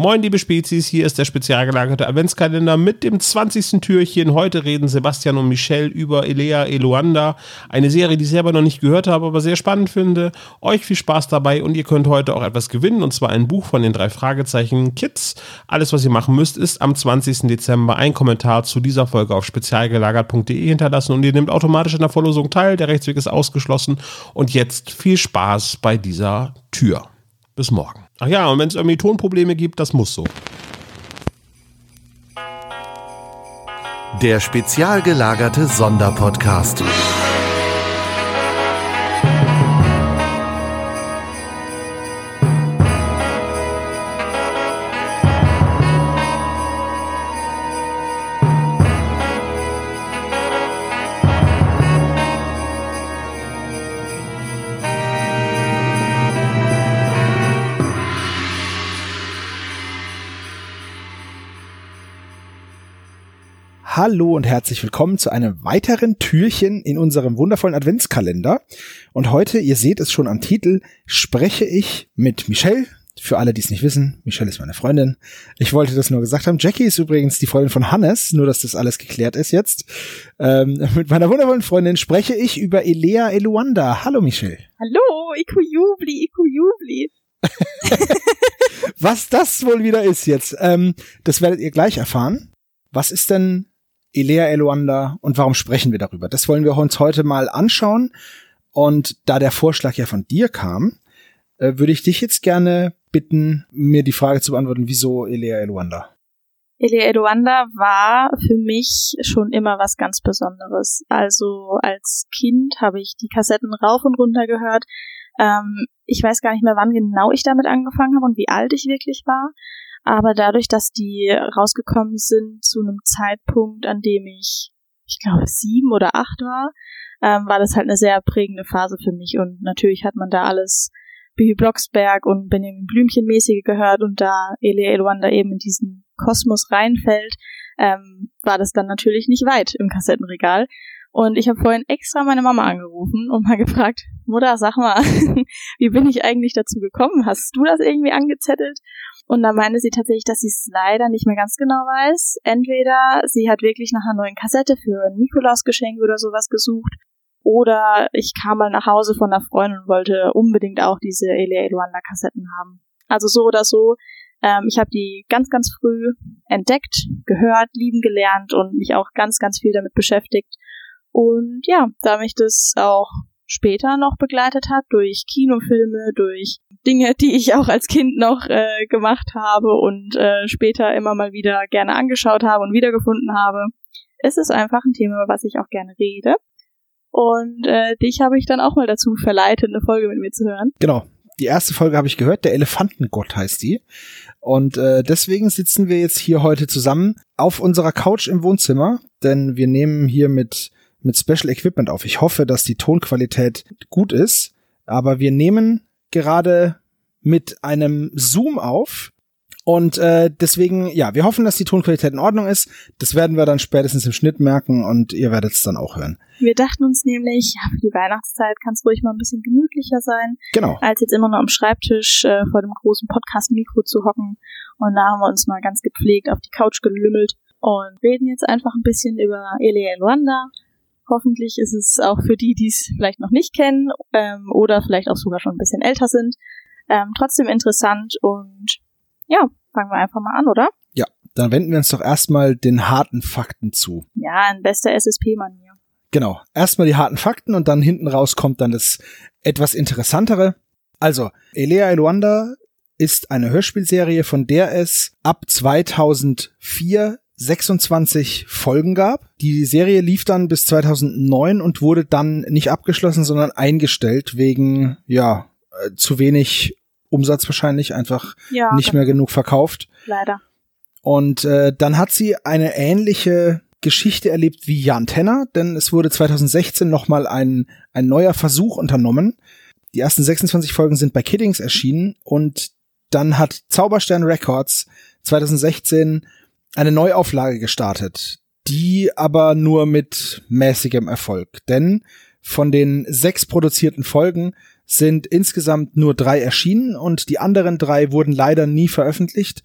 Moin, liebe Spezies, hier ist der spezial gelagerte Adventskalender mit dem 20. Türchen. Heute reden Sebastian und Michelle über Elea Eluanda, eine Serie, die ich selber noch nicht gehört habe, aber sehr spannend finde. Euch viel Spaß dabei und ihr könnt heute auch etwas gewinnen, und zwar ein Buch von den drei Fragezeichen Kids. Alles, was ihr machen müsst, ist am 20. Dezember ein Kommentar zu dieser Folge auf spezialgelagert.de hinterlassen und ihr nehmt automatisch an der Verlosung teil. Der Rechtsweg ist ausgeschlossen. Und jetzt viel Spaß bei dieser Tür. Bis morgen. Ach ja, und wenn es irgendwie Tonprobleme gibt, das muss so. Der spezial gelagerte Sonderpodcast. Hallo und herzlich willkommen zu einem weiteren Türchen in unserem wundervollen Adventskalender. Und heute, ihr seht es schon am Titel, spreche ich mit Michelle. Für alle, die es nicht wissen, Michelle ist meine Freundin. Ich wollte das nur gesagt haben. Jackie ist übrigens die Freundin von Hannes, nur dass das alles geklärt ist jetzt. Ähm, mit meiner wundervollen Freundin spreche ich über Elea Eluanda. Hallo Michelle. Hallo, Iku Jubli, Iku Jubli. Was das wohl wieder ist jetzt, ähm, das werdet ihr gleich erfahren. Was ist denn Elea Eluanda und warum sprechen wir darüber? Das wollen wir uns heute mal anschauen. Und da der Vorschlag ja von dir kam, äh, würde ich dich jetzt gerne bitten, mir die Frage zu beantworten, wieso Elea Eluanda? Elea Eluanda war für mich schon immer was ganz Besonderes. Also als Kind habe ich die Kassetten rauf und runter gehört. Ähm, ich weiß gar nicht mehr, wann genau ich damit angefangen habe und wie alt ich wirklich war. Aber dadurch, dass die rausgekommen sind zu einem Zeitpunkt, an dem ich, ich glaube, sieben oder acht war, ähm, war das halt eine sehr prägende Phase für mich. Und natürlich hat man da alles Bibi Blocksberg und Benjamin Blümchen mäßige gehört und da Elia Elwanda eben in diesen Kosmos reinfällt, ähm, war das dann natürlich nicht weit im Kassettenregal. Und ich habe vorhin extra meine Mama angerufen und mal gefragt, Mutter, sag mal, wie bin ich eigentlich dazu gekommen? Hast du das irgendwie angezettelt? Und da meinte sie tatsächlich, dass sie es leider nicht mehr ganz genau weiß. Entweder sie hat wirklich nach einer neuen Kassette für ein Nikolausgeschenk oder sowas gesucht, oder ich kam mal nach Hause von einer Freundin und wollte unbedingt auch diese Elia Luanda Kassetten haben. Also so oder so. Ähm, ich habe die ganz, ganz früh entdeckt, gehört, lieben gelernt und mich auch ganz, ganz viel damit beschäftigt. Und ja, da mich das auch später noch begleitet hat, durch Kinofilme, durch Dinge, die ich auch als Kind noch äh, gemacht habe und äh, später immer mal wieder gerne angeschaut habe und wiedergefunden habe. Es ist einfach ein Thema, über was ich auch gerne rede. Und äh, dich habe ich dann auch mal dazu verleitet, eine Folge mit mir zu hören. Genau. Die erste Folge habe ich gehört, der Elefantengott heißt die. Und äh, deswegen sitzen wir jetzt hier heute zusammen auf unserer Couch im Wohnzimmer, denn wir nehmen hier mit mit Special Equipment auf. Ich hoffe, dass die Tonqualität gut ist, aber wir nehmen gerade mit einem Zoom auf. Und äh, deswegen, ja, wir hoffen, dass die Tonqualität in Ordnung ist. Das werden wir dann spätestens im Schnitt merken und ihr werdet es dann auch hören. Wir dachten uns nämlich, ja, für die Weihnachtszeit kann es ruhig mal ein bisschen gemütlicher sein, Genau. als jetzt immer nur am Schreibtisch äh, vor dem großen Podcast-Mikro zu hocken. Und da haben wir uns mal ganz gepflegt auf die Couch gelümmelt und reden jetzt einfach ein bisschen über Elia Luanda, Hoffentlich ist es auch für die, die es vielleicht noch nicht kennen ähm, oder vielleicht auch sogar schon ein bisschen älter sind, ähm, trotzdem interessant und ja, fangen wir einfach mal an, oder? Ja, dann wenden wir uns doch erstmal den harten Fakten zu. Ja, in bester SSP-Manier. Genau, erstmal die harten Fakten und dann hinten raus kommt dann das etwas interessantere. Also, Elea Eluanda ist eine Hörspielserie, von der es ab 2004 26 Folgen gab. Die Serie lief dann bis 2009 und wurde dann nicht abgeschlossen, sondern eingestellt wegen, ja, äh, zu wenig Umsatz wahrscheinlich, einfach Ja, nicht mehr genug verkauft. leider. Und äh, dann hat sie eine ähnliche Geschichte erlebt wie Jan Tenner, denn es wurde 2016 nochmal ein, ein neuer Versuch unternommen. Die ersten 26 Folgen sind bei Kiddings erschienen und dann hat Zauberstern Records 2016 eine Neuauflage gestartet, die aber nur mit mäßigem Erfolg. Denn von den sechs produzierten Folgen sind insgesamt nur drei erschienen und die anderen drei wurden leider nie veröffentlicht.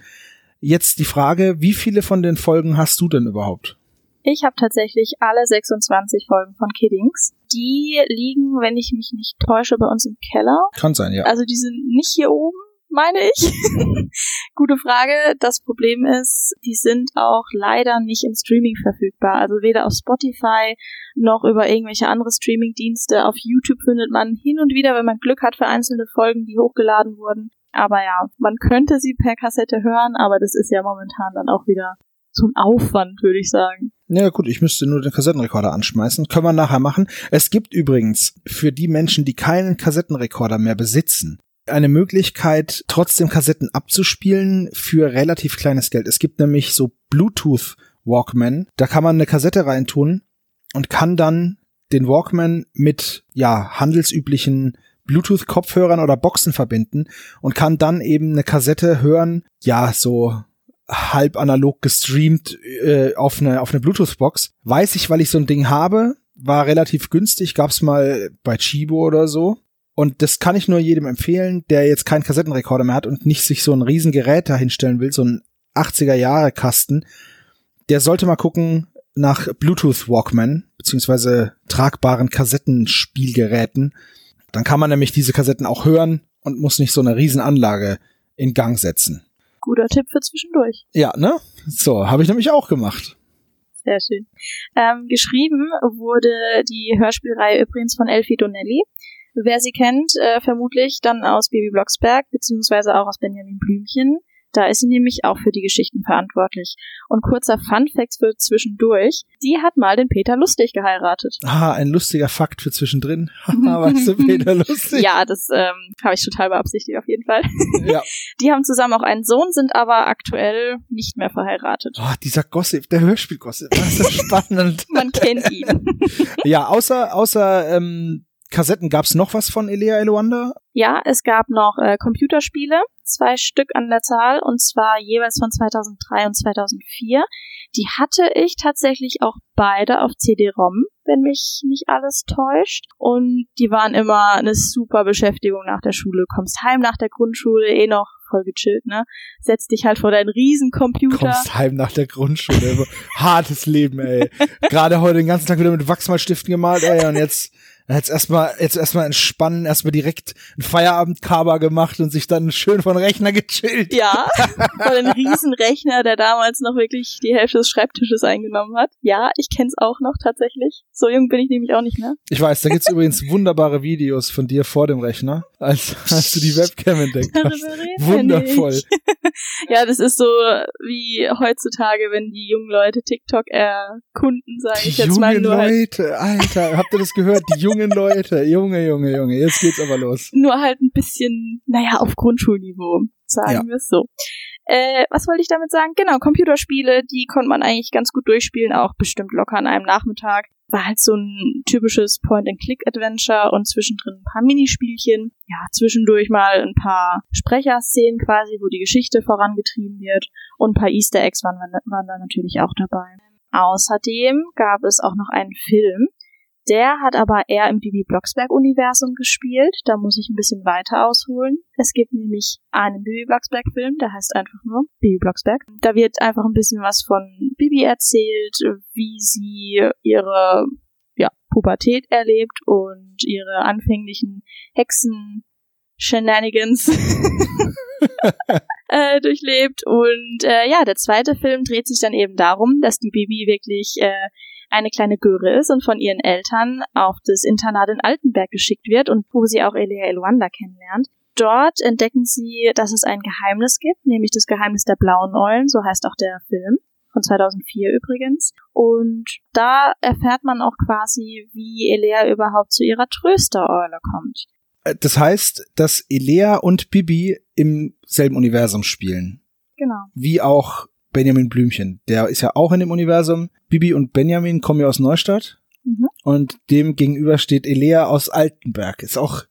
Jetzt die Frage, wie viele von den Folgen hast du denn überhaupt? Ich habe tatsächlich alle 26 Folgen von Kiddings. Die liegen, wenn ich mich nicht täusche, bei uns im Keller. Kann sein, ja. Also die sind nicht hier oben, meine ich. Gute Frage. Das Problem ist, die sind auch leider nicht im Streaming verfügbar. Also weder auf Spotify noch über irgendwelche andere Streaming-Dienste. Auf YouTube findet man hin und wieder, wenn man Glück hat, vereinzelte Folgen, die hochgeladen wurden. Aber ja, man könnte sie per Kassette hören, aber das ist ja momentan dann auch wieder so ein Aufwand, würde ich sagen. Ja gut, ich müsste nur den Kassettenrekorder anschmeißen. Können wir nachher machen. Es gibt übrigens für die Menschen, die keinen Kassettenrekorder mehr besitzen, eine Möglichkeit, trotzdem Kassetten abzuspielen für relativ kleines Geld. Es gibt nämlich so Bluetooth Walkman. Da kann man eine Kassette reintun und kann dann den Walkman mit, ja, handelsüblichen Bluetooth-Kopfhörern oder Boxen verbinden und kann dann eben eine Kassette hören, ja, so halb analog gestreamt äh, auf eine, auf eine Bluetooth-Box. Weiß ich, weil ich so ein Ding habe, war relativ günstig, gab's mal bei Chibo oder so. Und das kann ich nur jedem empfehlen, der jetzt keinen Kassettenrekorder mehr hat und nicht sich so ein Riesengerät dahinstellen will, so ein 80er-Jahre-Kasten. Der sollte mal gucken nach Bluetooth Walkman, beziehungsweise tragbaren Kassettenspielgeräten. Dann kann man nämlich diese Kassetten auch hören und muss nicht so eine Riesenanlage in Gang setzen. Guter Tipp für zwischendurch. Ja, ne? So, habe ich nämlich auch gemacht. Sehr schön. Ähm, geschrieben wurde die Hörspielreihe übrigens von Elfie Donnelly. Wer sie kennt, äh, vermutlich dann aus Baby Blocksberg, beziehungsweise auch aus Benjamin Blümchen. Da ist sie nämlich auch für die Geschichten verantwortlich. Und kurzer Fun-Fact für zwischendurch. Die hat mal den Peter Lustig geheiratet. Ah, ein lustiger Fakt für zwischendrin. weißt du, Peter Lustig? ja, das ähm, habe ich total beabsichtigt auf jeden Fall. ja. Die haben zusammen auch einen Sohn, sind aber aktuell nicht mehr verheiratet. Oh, dieser Gossip, der Hörspiel-Gossip, das ist spannend. Man kennt ihn. ja, außer, außer ähm, Kassetten gab's noch was von Elea Eluanda? Ja, es gab noch äh, Computerspiele, zwei Stück an der Zahl, und zwar jeweils von 2003 und 2004. Die hatte ich tatsächlich auch beide auf CD-ROM, wenn mich nicht alles täuscht. Und die waren immer eine super Beschäftigung nach der Schule. Kommst heim nach der Grundschule, eh noch voll gechillt, ne? Setzt dich halt vor deinen Riesencomputer. Kommst heim nach der Grundschule. Hartes Leben, ey. Gerade heute den ganzen Tag wieder mit Wachsmalstiften gemalt, ey, und jetzt Jetzt erstmal, jetzt erstmal entspannen, erstmal direkt ein Feierabendkaber gemacht und sich dann schön von Rechner gechillt. Ja, von einem Riesenrechner, der damals noch wirklich die Hälfte des Schreibtisches eingenommen hat. Ja, ich kenn's auch noch tatsächlich. So jung bin ich nämlich auch nicht mehr. Ich weiß, da gibt's übrigens wunderbare Videos von dir vor dem Rechner, als, als du die Webcam entdeckt hast. Wundervoll. ja, das ist so wie heutzutage, wenn die jungen Leute TikTok erkunden, sage ich jetzt mal nur. Leute, halt. Alter, habt ihr das gehört? Die jungen jungen Leute, Junge, Junge, Junge, jetzt geht's aber los. Nur halt ein bisschen, naja, auf Grundschulniveau, sagen ja. wir es so. Äh, was wollte ich damit sagen? Genau, Computerspiele, die konnte man eigentlich ganz gut durchspielen, auch bestimmt locker an einem Nachmittag. War halt so ein typisches Point-and-Click-Adventure und zwischendrin ein paar Minispielchen. Ja, zwischendurch mal ein paar Sprecherszenen quasi, wo die Geschichte vorangetrieben wird. Und ein paar Easter Eggs waren, waren da natürlich auch dabei. Außerdem gab es auch noch einen Film, der hat aber eher im Bibi Blocksberg-Universum gespielt. Da muss ich ein bisschen weiter ausholen. Es gibt nämlich einen Bibi Blocksberg-Film, der heißt einfach nur Bibi Blocksberg. Da wird einfach ein bisschen was von Bibi erzählt, wie sie ihre ja, Pubertät erlebt und ihre anfänglichen Hexen Shenanigans äh, durchlebt. Und äh, ja, der zweite Film dreht sich dann eben darum, dass die Bibi wirklich äh, eine kleine Göre ist und von ihren Eltern auf das Internat in Altenberg geschickt wird und wo sie auch Elia Elwanda kennenlernt. Dort entdecken sie, dass es ein Geheimnis gibt, nämlich das Geheimnis der blauen Eulen, so heißt auch der Film von 2004 übrigens. Und da erfährt man auch quasi, wie Elea überhaupt zu ihrer Tröstereule kommt. Äh, das heißt, dass Elea und Bibi im selben Universum spielen. Genau. Wie auch Benjamin Blümchen. Der ist ja auch in dem Universum. Bibi und Benjamin kommen ja aus Neustadt. Mhm. Und dem gegenüber steht Elea aus Altenberg. Ist auch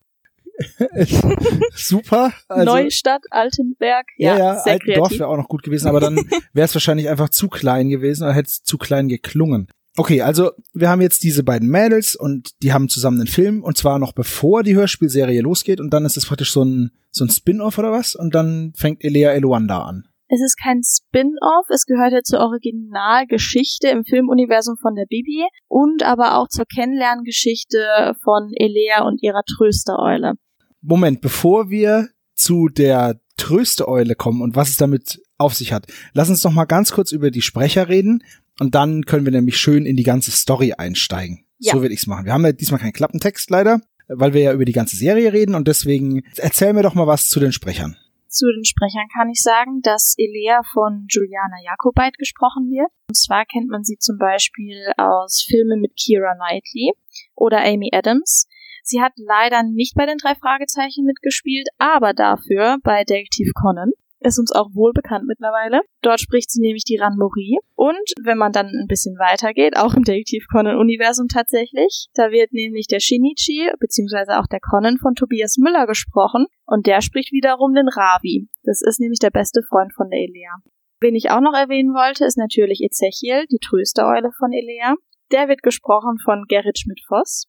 super. Also, Neustadt, Altenberg. Ja, ja, ja Altendorf wäre auch noch gut gewesen, aber dann wäre es wahrscheinlich einfach zu klein gewesen oder hätte es zu klein geklungen. Okay, also wir haben jetzt diese beiden Mädels und die haben zusammen einen Film und zwar noch bevor die Hörspielserie losgeht und dann ist es praktisch so ein, so ein Spin-off oder was und dann fängt Elea Eluanda an. Es ist kein Spin-off, es gehört ja zur Originalgeschichte im Filmuniversum von der Bibi und aber auch zur Kennenlerngeschichte von Elea und ihrer Tröstereule. Moment, bevor wir zu der Trösteeule kommen und was es damit auf sich hat, lass uns noch mal ganz kurz über die Sprecher reden und dann können wir nämlich schön in die ganze Story einsteigen. Ja. So will ich's machen. Wir haben ja diesmal keinen Klappentext leider, weil wir ja über die ganze Serie reden und deswegen erzähl mir doch mal was zu den Sprechern. Zu den Sprechern kann ich sagen, dass Elea von Juliana Jakobait gesprochen wird. Und zwar kennt man sie zum Beispiel aus Filmen mit Kira Knightley oder Amy Adams. Sie hat leider nicht bei den drei Fragezeichen mitgespielt, aber dafür bei Detective Conan. Ist uns auch wohl bekannt mittlerweile. Dort spricht sie nämlich die Ranmorie. Und wenn man dann ein bisschen weitergeht, auch im Detective Conan-Universum tatsächlich, da wird nämlich der Shinichi, beziehungsweise auch der Conan von Tobias Müller gesprochen. Und der spricht wiederum den Ravi. Das ist nämlich der beste Freund von der Elea. Wen ich auch noch erwähnen wollte, ist natürlich Ezechiel, die Tröstereule von Elea. Der wird gesprochen von Gerrit Schmidt-Voss.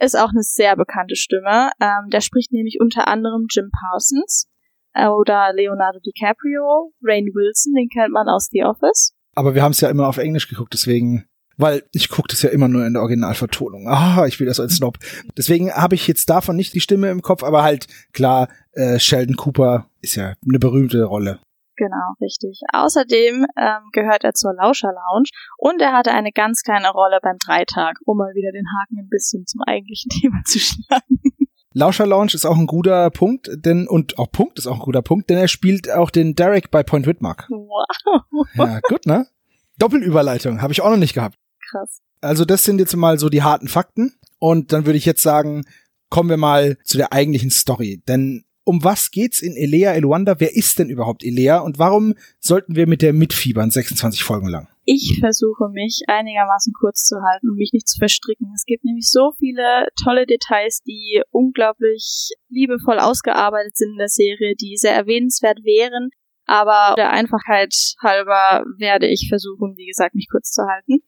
Ist auch eine sehr bekannte Stimme. Ähm, der spricht nämlich unter anderem Jim Parsons oder Leonardo DiCaprio, Rain Wilson, den kennt man aus The Office. Aber wir haben es ja immer auf Englisch geguckt, deswegen, weil ich gucke das ja immer nur in der Originalvertonung. Ah, ich will das als Snob. Deswegen habe ich jetzt davon nicht die Stimme im Kopf, aber halt klar, äh, Sheldon Cooper ist ja eine berühmte Rolle. Genau, richtig. Außerdem ähm, gehört er zur Lauscher Lounge und er hatte eine ganz kleine Rolle beim Dreitag, um mal wieder den Haken ein bisschen zum eigentlichen Thema zu schlagen. Lauscher Lounge ist auch ein guter Punkt, denn und auch Punkt ist auch ein guter Punkt, denn er spielt auch den Derek bei Point Whitmark. Wow. Ja, gut, ne? Doppelüberleitung habe ich auch noch nicht gehabt. Krass. Also das sind jetzt mal so die harten Fakten und dann würde ich jetzt sagen, kommen wir mal zu der eigentlichen Story, denn um was geht's in Elea Eluanda? Wer ist denn überhaupt Elea und warum sollten wir mit der mitfiebern 26 Folgen lang? Ich versuche mich einigermaßen kurz zu halten und mich nicht zu verstricken. Es gibt nämlich so viele tolle Details, die unglaublich liebevoll ausgearbeitet sind in der Serie, die sehr erwähnenswert wären. Aber der Einfachheit halber werde ich versuchen, wie gesagt, mich kurz zu halten.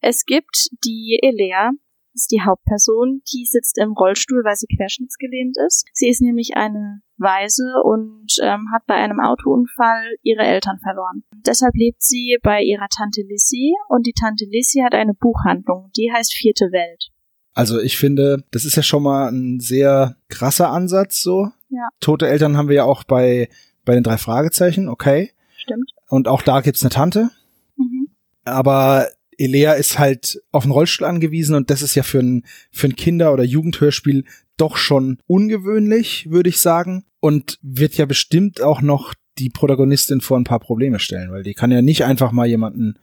Es gibt die Elea, ist die Hauptperson, die sitzt im Rollstuhl, weil sie querschnittsgelähmt ist. Sie ist nämlich eine Waise und ähm, hat bei einem Autounfall ihre Eltern verloren. Deshalb lebt sie bei ihrer Tante Lissy und die Tante Lissy hat eine Buchhandlung, die heißt Vierte Welt. Also ich finde, das ist ja schon mal ein sehr krasser Ansatz so. Ja. Tote Eltern haben wir ja auch bei, bei den drei Fragezeichen, okay. Stimmt. Und auch da gibt's eine Tante. Mhm. Aber Elea ist halt auf den Rollstuhl angewiesen und das ist ja für ein, für ein Kinder- oder Jugendhörspiel doch schon ungewöhnlich, würde ich sagen. Und wird ja bestimmt auch noch die Protagonistin vor ein paar Probleme stellen, weil die kann ja nicht einfach mal jemanden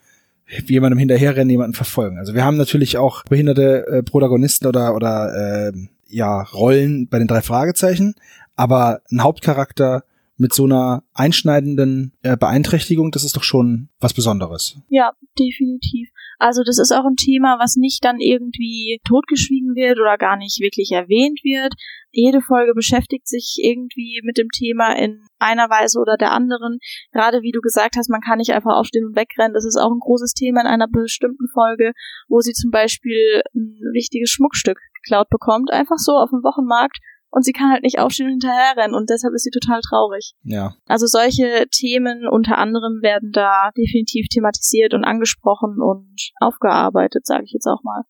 jemandem hinterherrennen, jemanden verfolgen. Also wir haben natürlich auch behinderte äh, Protagonisten oder oder äh, ja Rollen bei den drei Fragezeichen, aber ein Hauptcharakter mit so einer einschneidenden äh, Beeinträchtigung, das ist doch schon was Besonderes. Ja, definitiv. Also das ist auch ein Thema, was nicht dann irgendwie totgeschwiegen wird oder gar nicht wirklich erwähnt wird. Jede Folge beschäftigt sich irgendwie mit dem Thema in einer Weise oder der anderen. Gerade wie du gesagt hast, man kann nicht einfach aufstehen und wegrennen. Das ist auch ein großes Thema in einer bestimmten Folge, wo sie zum Beispiel ein wichtiges Schmuckstück geklaut bekommt, einfach so auf dem Wochenmarkt und sie kann halt nicht aufstehen und hinterherrennen und deshalb ist sie total traurig. Ja. Also solche Themen unter anderem werden da definitiv thematisiert und angesprochen und aufgearbeitet, sage ich jetzt auch mal.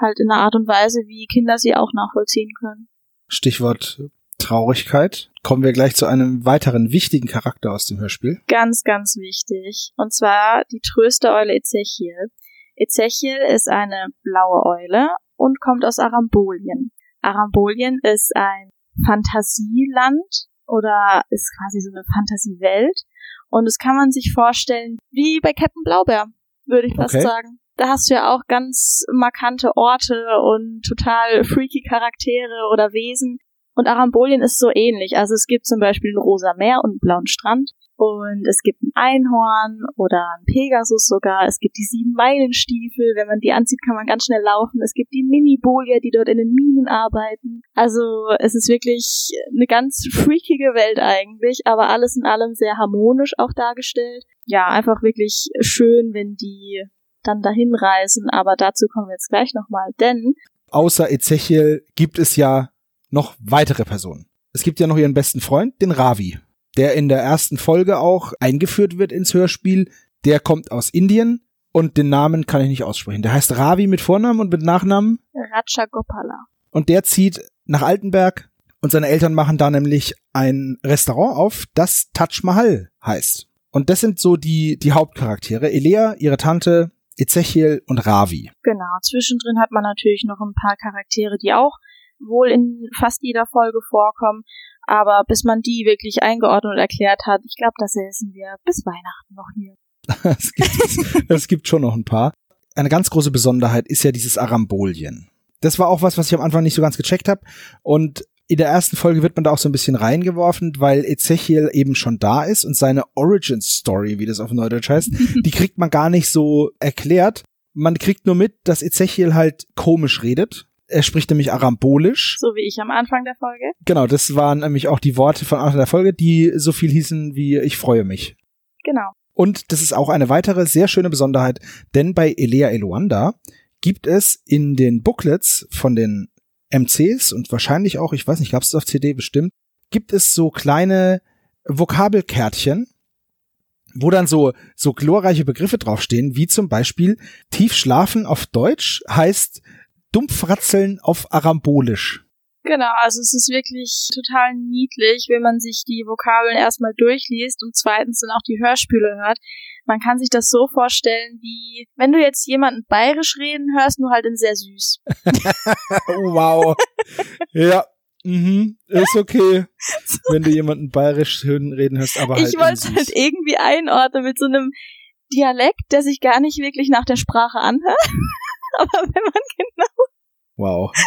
Halt in einer Art und Weise, wie Kinder sie auch nachvollziehen können. Stichwort Traurigkeit. Kommen wir gleich zu einem weiteren wichtigen Charakter aus dem Hörspiel. Ganz, ganz wichtig. Und zwar die Tröstereule Ezechiel. Ezechiel ist eine blaue Eule und kommt aus Arambolien. Arambolien ist ein Fantasieland oder ist quasi so eine Fantasiewelt. Und das kann man sich vorstellen wie bei Captain Blaubeer, würde ich fast Okay. sagen. Da hast du ja auch ganz markante Orte und total freaky Charaktere oder Wesen. Und Arambolien ist so ähnlich. Also es gibt zum Beispiel ein rosa Meer und einen blauen Strand. Und es gibt ein Einhorn oder ein Pegasus sogar. Es gibt die sieben Meilenstiefel. Wenn man die anzieht, kann man ganz schnell laufen. Es gibt die Mini-Bolier, die dort in den Minen arbeiten. Also es ist wirklich eine ganz freakige Welt eigentlich, aber alles in allem sehr harmonisch auch dargestellt. Ja, einfach wirklich schön, wenn die dann dahin reisen, aber dazu kommen wir jetzt gleich nochmal, denn außer Ezechiel gibt es ja noch weitere Personen. Es gibt ja noch ihren besten Freund, den Ravi, der in der ersten Folge auch eingeführt wird ins Hörspiel. Der kommt aus Indien und den Namen kann ich nicht aussprechen. Der heißt Ravi mit Vornamen und mit Nachnamen Ratchagopala. und der zieht nach Altenberg und seine Eltern machen da nämlich ein Restaurant auf, das Taj Mahal heißt. Und das sind so die, die Hauptcharaktere. Elea, ihre Tante, Ezechiel und Ravi. Genau, zwischendrin hat man natürlich noch ein paar Charaktere, die auch wohl in fast jeder Folge vorkommen, aber bis man die wirklich eingeordnet und erklärt hat, ich glaube, das säßen wir bis Weihnachten noch hier. es, gibt, es gibt schon noch ein paar. Eine ganz große Besonderheit ist ja dieses Arambolien. Das war auch was, was ich am Anfang nicht so ganz gecheckt habe. Und in der ersten Folge wird man da auch so ein bisschen reingeworfen, weil Ezechiel eben schon da ist und seine Origin Story, wie das auf Neudeutsch heißt, die kriegt man gar nicht so erklärt. Man kriegt nur mit, dass Ezechiel halt komisch redet. Er spricht nämlich arambolisch. So wie ich am Anfang der Folge. Genau, das waren nämlich auch die Worte von Anfang der Folge, die so viel hießen wie ich freue mich. Genau. Und das ist auch eine weitere sehr schöne Besonderheit, denn bei Elea Eluanda gibt es in den Booklets von den MCs und wahrscheinlich auch, ich weiß nicht, gab es auf CD bestimmt, gibt es so kleine Vokabelkärtchen, wo dann so, so glorreiche Begriffe draufstehen, wie zum Beispiel tief schlafen auf Deutsch heißt dumpfratzeln auf Arambolisch. Genau, also es ist wirklich total niedlich, wenn man sich die Vokabeln erstmal durchliest und zweitens dann auch die Hörspiele hört. Man kann sich das so vorstellen, wie wenn du jetzt jemanden bayerisch reden hörst, nur halt in sehr süß. wow. ja. Mhm, ist okay, wenn du jemanden bayerisch reden hörst, aber halt ich wollte süß. halt irgendwie einordnen mit so einem Dialekt, der sich gar nicht wirklich nach der Sprache anhört. aber wenn man genau, Wow.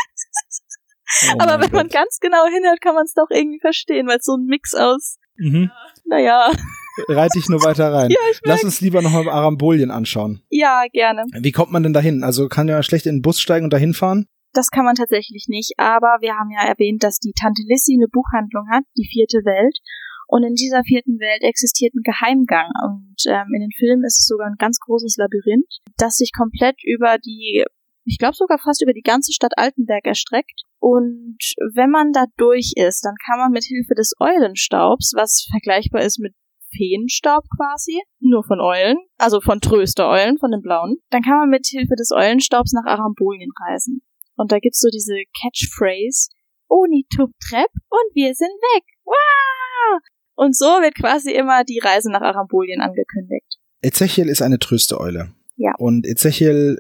Oh aber wenn man Gott. ganz genau hinhört, kann man es doch irgendwie verstehen, weil es so ein Mix aus, Mhm. naja, Reit dich nur weiter rein. ja, ich Lass uns lieber nochmal Arambolien anschauen. ja, gerne. Wie kommt man denn dahin? Also kann ja schlecht in den Bus steigen und dahin fahren? Das kann man tatsächlich nicht, aber wir haben ja erwähnt, dass die Tante Lissy eine Buchhandlung hat, die vierte Welt. Und in dieser vierten Welt existiert ein Geheimgang. Und ähm, in den Filmen ist es sogar ein ganz großes Labyrinth, das sich komplett über die, ich glaube sogar fast über die ganze Stadt Altenberg erstreckt. Und wenn man da durch ist, dann kann man mit Hilfe des Eulenstaubs, was vergleichbar ist mit Feenstaub quasi, nur von Eulen, also von Tröstereulen, von den blauen, dann kann man mit Hilfe des Eulenstaubs nach Arambolien reisen. Und da gibt's so diese Catchphrase, Oni tub trepp und wir sind weg. Wow! Und so wird quasi immer die Reise nach Arambolien angekündigt. Ezechiel ist eine Trösteeule. Ja. Und Ezechiel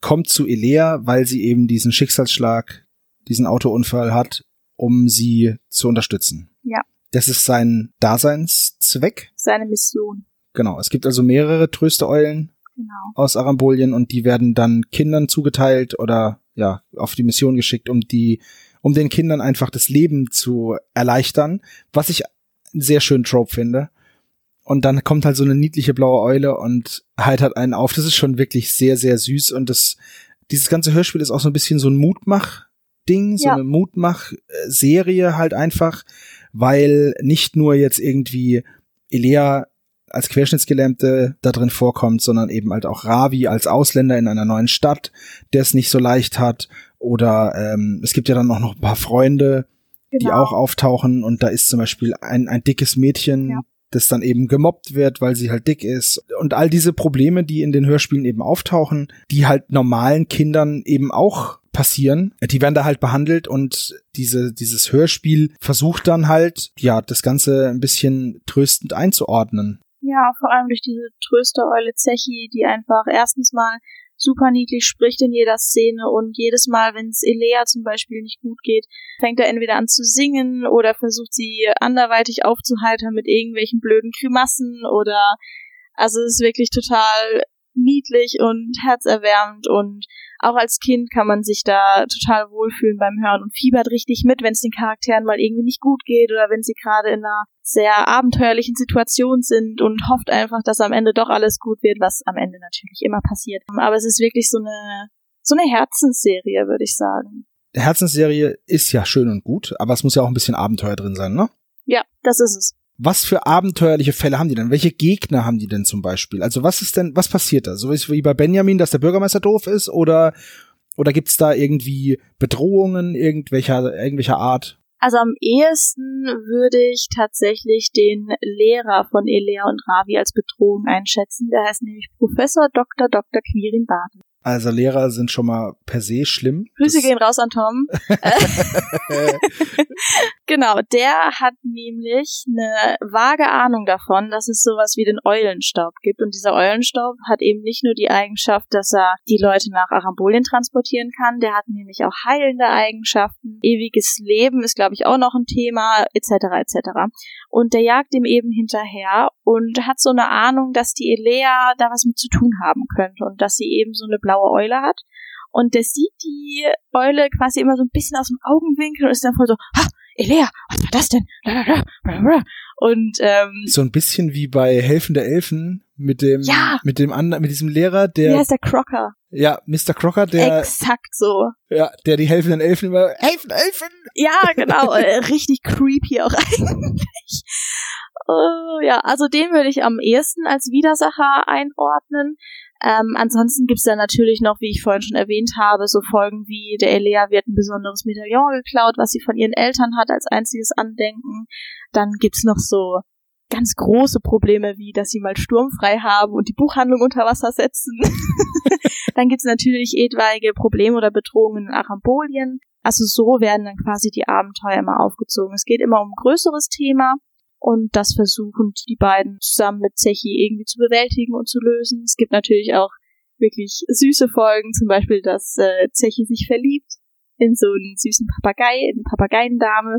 kommt zu Elea, weil sie eben diesen Schicksalsschlag, diesen Autounfall hat, um sie zu unterstützen. Ja. Das ist sein Daseinszweck. Seine Mission. Genau. Es gibt also mehrere Trösteeulen Genau. aus Arambolien und die werden dann Kindern zugeteilt oder ja, auf die Mission geschickt, um die, um den Kindern einfach das Leben zu erleichtern, was ich einen sehr schönen Trope finde. Und dann kommt halt so eine niedliche blaue Eule und heitert einen auf. Das ist schon wirklich sehr, sehr süß und das, dieses ganze Hörspiel ist auch so ein bisschen so ein Mutmach-Ding, so Ja. eine Mutmach-Serie halt einfach, weil nicht nur jetzt irgendwie Elea als Querschnittsgelähmte da drin vorkommt, sondern eben halt auch Ravi als Ausländer in einer neuen Stadt, der es nicht so leicht hat. Oder ähm, es gibt ja dann auch noch ein paar Freunde, die Genau. auch auftauchen. Und da ist zum Beispiel ein, ein dickes Mädchen, Ja. das dann eben gemobbt wird, weil sie halt dick ist. Und all diese Probleme, die in den Hörspielen eben auftauchen, die halt normalen Kindern eben auch passieren, die werden da halt behandelt und diese, dieses Hörspiel versucht dann halt, ja, das Ganze ein bisschen tröstend einzuordnen. Ja, vor allem durch diese Tröstereule Zechi, die einfach erstens mal super niedlich spricht in jeder Szene und jedes Mal, wenn es Elea zum Beispiel nicht gut geht, fängt er entweder an zu singen oder versucht sie anderweitig aufzuheitern mit irgendwelchen blöden Grimassen oder also es ist wirklich total niedlich und herzerwärmend und auch als Kind kann man sich da total wohlfühlen beim Hören und fiebert richtig mit, wenn es den Charakteren mal irgendwie nicht gut geht oder wenn sie gerade in einer sehr abenteuerlichen Situation sind und hofft einfach, dass am Ende doch alles gut wird, was am Ende natürlich immer passiert. Aber es ist wirklich so eine so eine Herzensserie, würde ich sagen. Die Herzensserie ist ja schön und gut, aber es muss ja auch ein bisschen Abenteuer drin sein, ne? Ja, das ist es. Was für abenteuerliche Fälle haben die denn? Welche Gegner haben die denn zum Beispiel? Also was ist denn, was passiert da? So wie bei Benjamin, dass der Bürgermeister doof ist oder oder gibt's da irgendwie Bedrohungen irgendwelcher irgendwelcher Art? Also am ehesten würde ich tatsächlich den Lehrer von Elea und Ravi als Bedrohung einschätzen. Der heißt nämlich Professor Dr. Dr. Quirin Baden. Also Lehrer sind schon mal per se schlimm. Grüße gehen raus an Tom. genau, der hat nämlich eine vage Ahnung davon, dass es sowas wie den Eulenstaub gibt. Und dieser Eulenstaub hat eben nicht nur die Eigenschaft, dass er die Leute nach Arambolien transportieren kann, der hat nämlich auch heilende Eigenschaften. Ewiges Leben ist, glaube ich, auch noch ein Thema, etc. etc. Und der jagt ihm eben hinterher und hat so eine Ahnung, dass die Elea da was mit zu tun haben könnte und dass sie eben so eine blaue Eule hat. Und der sieht die Eule quasi immer so ein bisschen aus dem Augenwinkel und ist dann voll so, ha, Elea, was war das denn? Und ähm, so ein bisschen wie bei Helfende Elfen mit dem Ja. mit dem anderen mit diesem Lehrer, wie der heißt der Crocker? ja Mr. Crocker, der Exakt so. ja der die helfenden Elfen immer helfen Elfen. Ja, genau. äh, richtig creepy auch eigentlich. Oh, ja, also den würde ich am ehesten als Widersacher einordnen. Ähm, ansonsten gibt's da natürlich noch, wie ich vorhin schon erwähnt habe, so Folgen wie der Elea wird ein besonderes Medaillon geklaut, was sie von ihren Eltern hat als einziges Andenken. Dann gibt's noch so ganz große Probleme, wie dass sie mal sturmfrei haben und die Buchhandlung unter Wasser setzen. dann gibt's natürlich etwaige Probleme oder Bedrohungen in Arambolien. Also so werden dann quasi die Abenteuer immer aufgezogen. Es geht immer um ein größeres Thema und das versuchen die beiden zusammen mit Zechi irgendwie zu bewältigen und zu lösen. Es gibt natürlich auch wirklich süße Folgen, zum Beispiel, dass äh, Zechi sich verliebt in so einen süßen Papagei, in eine Papageiendame.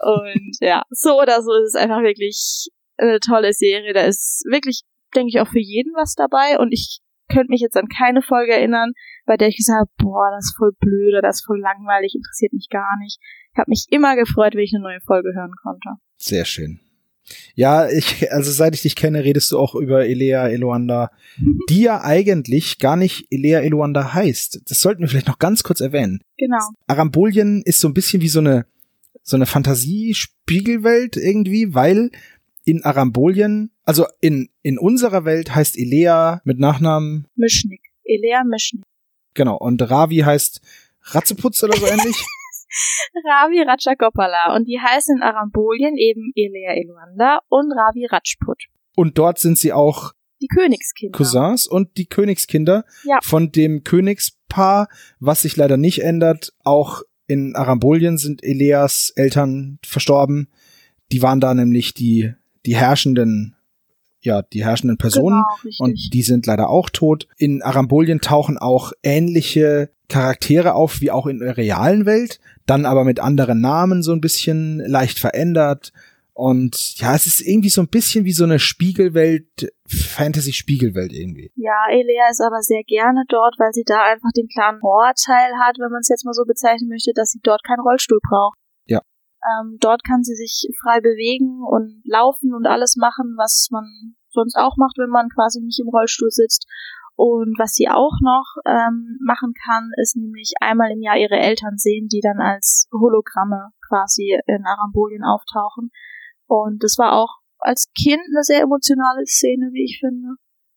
Und ja, so oder so ist es einfach wirklich eine tolle Serie. Da ist wirklich, denke ich, auch für jeden was dabei. Und ich könnte mich jetzt an keine Folge erinnern, bei der ich gesagt habe, boah, das ist voll blöd oder das ist voll langweilig, interessiert mich gar nicht. Ich habe mich immer gefreut, wenn ich eine neue Folge hören konnte. Sehr schön. Ja, ich, also seit ich dich kenne, redest du auch über Elea Eloanda, die ja eigentlich gar nicht Elea Eloanda heißt. Das sollten wir vielleicht noch ganz kurz erwähnen. Genau. Arambolien ist so ein bisschen wie so eine, so eine Fantasie-Spiegelwelt irgendwie, weil in Arambolien, also in, in unserer Welt heißt Elea mit Nachnamen, Mischnick. Elea Mischnick. genau, und Ravi heißt Ratzeputz oder so ähnlich. Ravi Ratchakopala. Und die heißen in Arambolien eben Elea Eluanda und Ravi Rajput. Und dort sind sie auch Die Königskinder. Cousins und die Königskinder Ja. von dem Königspaar, was sich leider nicht ändert. Auch in Arambolien sind Eleas Eltern verstorben. Die waren da nämlich die, die herrschenden, ja, die herrschenden Personen. Genau. Und die sind leider auch tot. In Arambolien tauchen auch ähnliche Charaktere auf wie auch in der realen Welt, dann aber mit anderen Namen so ein bisschen leicht verändert. Und ja, es ist irgendwie so ein bisschen wie so eine Spiegelwelt, Fantasy-Spiegelwelt irgendwie. Ja, Elea ist aber sehr gerne dort, weil sie da einfach den klaren Vorteil hat, wenn man es jetzt mal so bezeichnen möchte, dass sie dort keinen Rollstuhl braucht. Ähm, dort kann sie sich frei bewegen und laufen und alles machen, was man sonst auch macht, wenn man quasi nicht im Rollstuhl sitzt. Und was sie auch noch ähm, machen kann, ist nämlich einmal im Jahr ihre Eltern sehen, die dann als Hologramme quasi in Arambolien auftauchen. Und das war auch als Kind eine sehr emotionale Szene, wie ich finde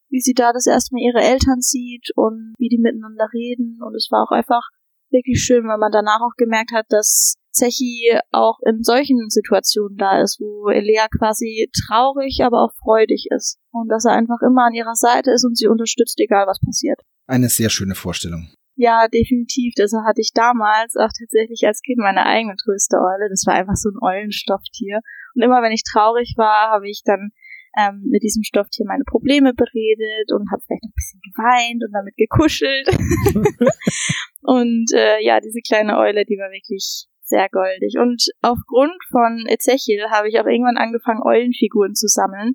wie sie da das erste Mal ihre Eltern sieht und wie die miteinander reden. Und es war auch einfach wirklich schön, weil man danach auch gemerkt hat, dass Zechi auch in solchen Situationen da ist, wo Elea quasi traurig, aber auch freudig ist. Und dass er einfach immer an ihrer Seite ist und sie unterstützt, egal was passiert. Eine sehr schöne Vorstellung. Ja, definitiv. Deshalb hatte ich damals auch tatsächlich als Kind meine eigene größte Eule. Das war einfach so ein Eulenstofftier. Und immer wenn ich traurig war, habe ich dann ähm, mit diesem Stofftier meine Probleme beredet und habe vielleicht noch ein bisschen geweint und damit gekuschelt. und äh, ja, diese kleine Eule, die war wirklich sehr goldig. Und aufgrund von Ezechiel habe ich auch irgendwann angefangen, Eulenfiguren zu sammeln.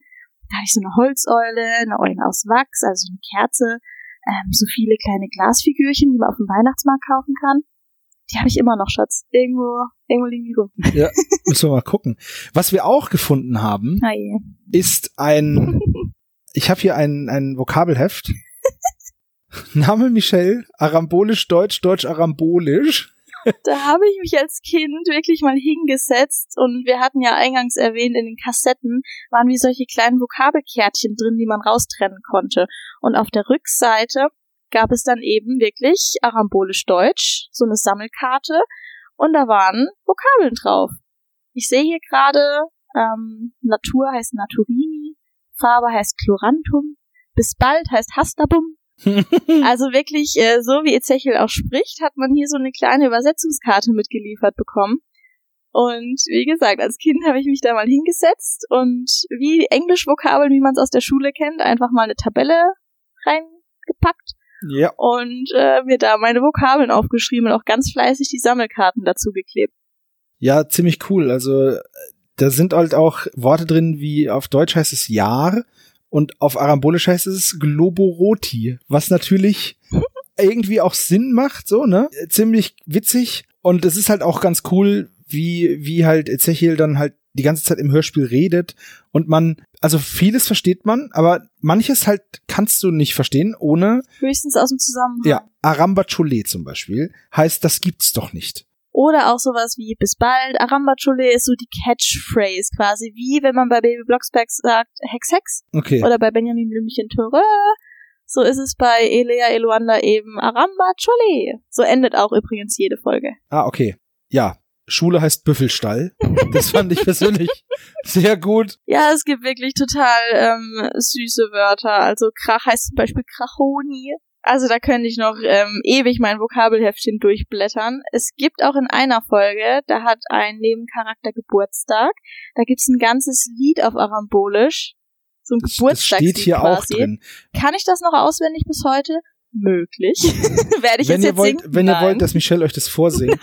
Da hatte ich so eine Holzeule, eine Eule aus Wachs, also eine Kerze, ähm, so viele kleine Glasfigürchen, die man auf dem Weihnachtsmarkt kaufen kann. Die habe ich immer noch, Schatz. Irgendwo, irgendwo liegen die rum. Ja, müssen wir mal gucken. Was wir auch gefunden haben, je. ist ein, ich habe hier ein, ein Vokabelheft. Name Michelle, Arambolisch Deutsch, Deutsch Arambolisch. Da habe ich mich als Kind wirklich mal hingesetzt und wir hatten ja eingangs erwähnt, in den Kassetten waren wie solche kleinen Vokabelkärtchen drin, die man raustrennen konnte. Und auf der Rückseite gab es dann eben wirklich arambolisch Deutsch, so eine Sammelkarte und da waren Vokabeln drauf. Ich sehe hier gerade, ähm, Natur heißt Naturini, Farbe heißt Chlorantum, bis bald heißt Hastabum, also wirklich, äh, so wie Ezechiel auch spricht, hat man hier so eine kleine Übersetzungskarte mitgeliefert bekommen. Und wie gesagt, als Kind habe ich mich da mal hingesetzt und wie Englischvokabeln, wie man es aus der Schule kennt, einfach mal eine Tabelle reingepackt. Ja. Und äh, mir da meine Vokabeln aufgeschrieben und auch ganz fleißig die Sammelkarten dazu geklebt. Ja, ziemlich cool. Also da sind halt auch Worte drin, wie auf Deutsch heißt es Jahr und auf Arambolisch heißt es Globoroti, was natürlich irgendwie auch Sinn macht, so, ne? Ziemlich witzig. Und es ist halt auch ganz cool, wie, wie halt Ezechiel dann halt die ganze Zeit im Hörspiel redet und man, also vieles versteht man, aber manches halt kannst du nicht verstehen, ohne. Höchstens aus dem Zusammenhang. Ja, Aramba Chole zum Beispiel heißt, das gibt's doch nicht. Oder auch sowas wie bis bald. Arambachole ist so die Catchphrase quasi, wie wenn man bei Baby Blocksberg sagt Hex Hex. Okay. Oder bei Benjamin Blümchen Töre. So ist es bei Elea Eluanda eben Arambachole. So endet auch übrigens jede Folge. Ah, okay. Ja. Schule heißt Büffelstall. Das fand ich persönlich sehr gut. Ja, es gibt wirklich total ähm, süße Wörter. Also Krach heißt zum Beispiel Krachoni. Also da könnte ich noch ähm, ewig mein Vokabelheftchen durchblättern. Es gibt auch in einer Folge, da hat ein Nebencharakter Geburtstag. Da gibt's ein ganzes Lied auf Arambolisch. So ein Das, das Geburtstagslied steht hier quasi. auch drin. Kann ich das noch auswendig bis heute? Möglich. Werde ich Wenn ihr jetzt wollt, singen? wenn ihr Nein. wollt, dass Michelle euch das vorsingt,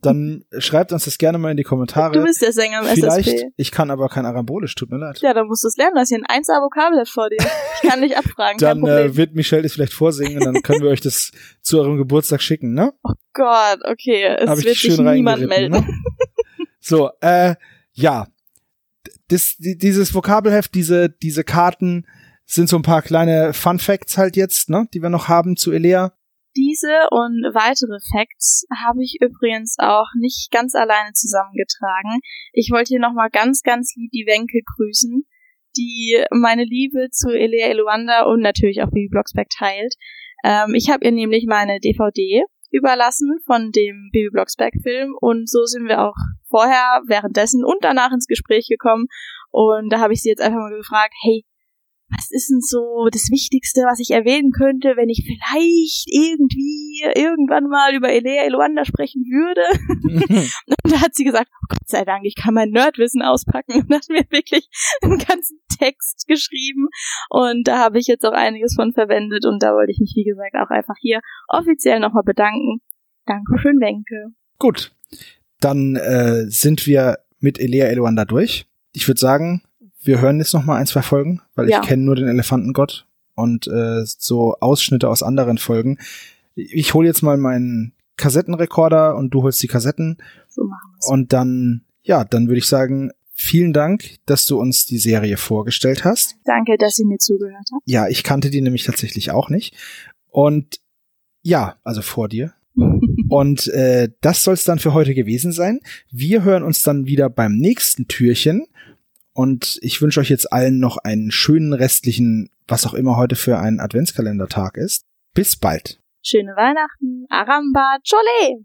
dann schreibt uns das gerne mal in die Kommentare. Du bist der Sänger im Vielleicht, SSP. ich kann aber kein Arambolisch, tut mir leid. Ja, dann musst du es lernen. Du hast hier ein 1 Vokabelheft vor dir. Ich kann dich abfragen, Dann äh, wird Michelle das vielleicht vorsingen und dann können wir euch das zu eurem Geburtstag schicken, ne? Gott, okay. Es Hab wird sich niemand reingeritten, melden. Ne? So, äh, ja. Das, die, dieses Vokabelheft, diese, diese Karten sind so ein paar kleine Fun Facts halt jetzt, ne, die wir noch haben zu Elea. Diese und weitere Facts habe ich übrigens auch nicht ganz alleine zusammengetragen. Ich wollte hier nochmal ganz, ganz lieb die Wenke grüßen, die meine Liebe zu Elea Eluanda und natürlich auch Baby Blocksberg teilt. Ähm, ich habe ihr nämlich meine DVD überlassen von dem Baby Blocksberg Film und so sind wir auch vorher, währenddessen und danach ins Gespräch gekommen und da habe ich sie jetzt einfach mal gefragt, hey, was ist denn so das Wichtigste, was ich erwähnen könnte, wenn ich vielleicht irgendwie irgendwann mal über Elea Eluanda sprechen würde? Und da hat sie gesagt, oh Gott sei Dank, ich kann mein Nerdwissen auspacken und hat mir wirklich einen ganzen Text geschrieben und da habe ich jetzt auch einiges von verwendet und da wollte ich mich, wie gesagt, auch einfach hier offiziell nochmal bedanken. Dankeschön, Wenke. Gut, dann äh, sind wir mit Elea Eluanda durch. Ich würde sagen, wir hören jetzt noch mal ein, zwei Folgen, weil Ja. ich kenne nur den Elefantengott und äh, so Ausschnitte aus anderen Folgen. Ich hole jetzt mal meinen Kassettenrekorder und du holst die Kassetten So machen wir es. und dann, ja, dann würde ich sagen, vielen Dank, dass du uns die Serie vorgestellt hast. Danke, dass ihr mir zugehört habt. Ja, ich kannte die nämlich tatsächlich auch nicht. Und ja, also vor dir. Und äh, das soll es dann für heute gewesen sein. Wir hören uns dann wieder beim nächsten Türchen. Und ich wünsche euch jetzt allen noch einen schönen restlichen, was auch immer heute für ein Adventskalendertag ist. Bis bald. Schöne Weihnachten. Aramba Chole!